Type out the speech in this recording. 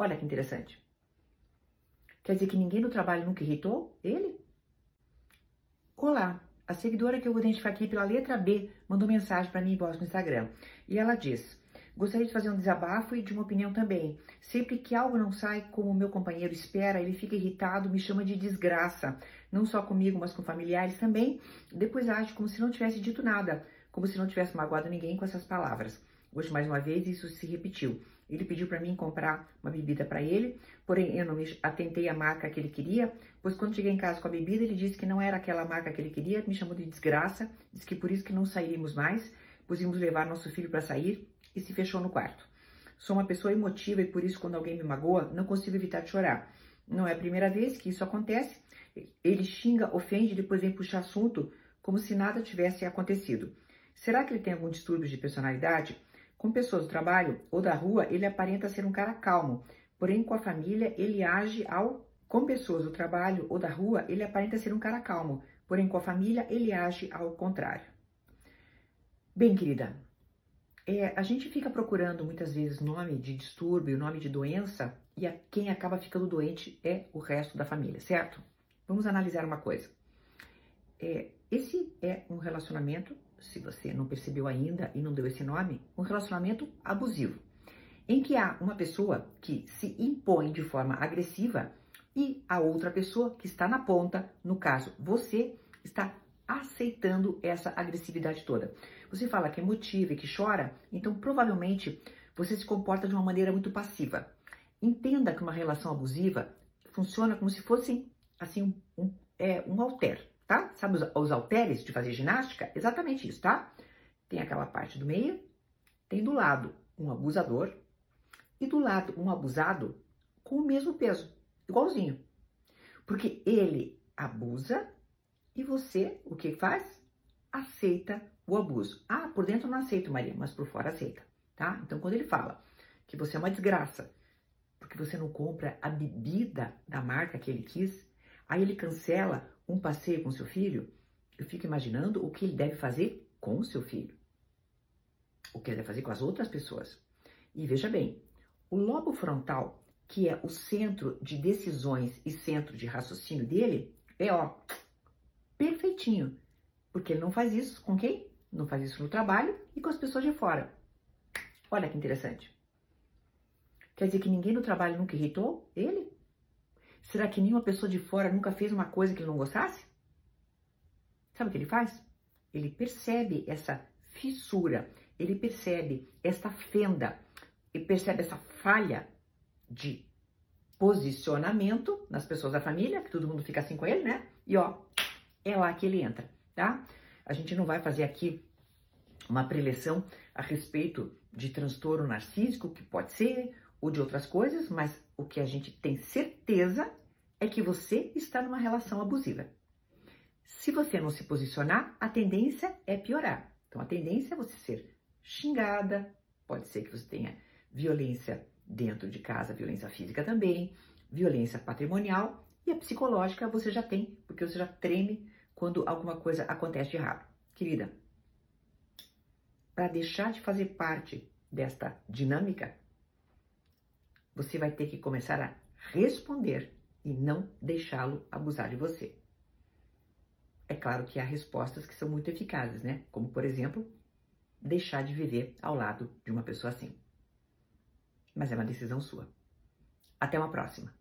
Olha que interessante. Quer dizer que ninguém no trabalho nunca irritou ele? Olá, a seguidora que eu vou identificar aqui pela letra B mandou mensagem para mim em voz no Instagram. E ela diz: Gostaria de fazer um desabafo e de uma opinião também. Sempre que algo não sai como o meu companheiro espera, ele fica irritado, me chama de desgraça. Não só comigo, mas com familiares também. Depois age como se não tivesse dito nada, como se não tivesse magoado ninguém com essas palavras. Hoje, mais uma vez, isso se repetiu. Ele pediu para mim comprar uma bebida para ele, porém eu não me atentei à marca que ele queria, pois quando cheguei em casa com a bebida, ele disse que não era aquela marca que ele queria, me chamou de desgraça, disse que por isso que não sairíamos mais, pois íamos levar nosso filho para sair e se fechou no quarto. Sou uma pessoa emotiva e por isso quando alguém me magoa, não consigo evitar de chorar. Não é a primeira vez que isso acontece. Ele xinga, ofende, depois vem puxar assunto como se nada tivesse acontecido. Será que ele tem algum distúrbio de personalidade? Com pessoas do trabalho ou da rua, ele aparenta ser um cara calmo, porém com a família ele age ao com pessoas do trabalho ou da rua, ele aparenta ser um cara calmo, porém com a família ele age ao contrário. Bem, querida, é, a gente fica procurando muitas vezes nome de distúrbio, nome de doença, e a, quem acaba ficando doente é o resto da família, certo? Vamos analisar uma coisa. É, esse é um relacionamento se você não percebeu ainda e não deu esse nome, um relacionamento abusivo, em que há uma pessoa que se impõe de forma agressiva e a outra pessoa que está na ponta, no caso você, está aceitando essa agressividade toda. Você fala que é motiva e que chora, então provavelmente você se comporta de uma maneira muito passiva. Entenda que uma relação abusiva funciona como se fosse assim um, um, é, um alter tá? Sabe os, os halteres de fazer ginástica? Exatamente isso, tá? Tem aquela parte do meio, tem do lado um abusador e do lado um abusado com o mesmo peso, igualzinho. Porque ele abusa e você, o que faz? Aceita o abuso. Ah, por dentro não aceito, Maria, mas por fora aceita, tá? Então, quando ele fala que você é uma desgraça porque você não compra a bebida da marca que ele quis, aí ele cancela um passeio com seu filho, eu fico imaginando o que ele deve fazer com o seu filho. O que ele deve fazer com as outras pessoas. E veja bem, o lobo frontal, que é o centro de decisões e centro de raciocínio dele, é ó, perfeitinho. Porque ele não faz isso com quem? Não faz isso no trabalho e com as pessoas de fora. Olha que interessante. Quer dizer que ninguém no trabalho nunca irritou ele? Será que nenhuma pessoa de fora nunca fez uma coisa que ele não gostasse? Sabe o que ele faz? Ele percebe essa fissura, ele percebe esta fenda, ele percebe essa falha de posicionamento nas pessoas da família, que todo mundo fica assim com ele, né? E ó, é lá que ele entra, tá? A gente não vai fazer aqui uma preleção a respeito de transtorno narcísico, que pode ser, ou de outras coisas, mas o que a gente tem certeza é que você está numa relação abusiva. Se você não se posicionar, a tendência é piorar. Então, a tendência é você ser xingada, pode ser que você tenha violência dentro de casa, violência física também, violência patrimonial e a psicológica você já tem, porque você já treme quando alguma coisa acontece de errado. Querida, para deixar de fazer parte desta dinâmica, você vai ter que começar a responder e não deixá-lo abusar de você. É claro que há respostas que são muito eficazes, né? Como, por exemplo, deixar de viver ao lado de uma pessoa assim. Mas é uma decisão sua. Até uma próxima!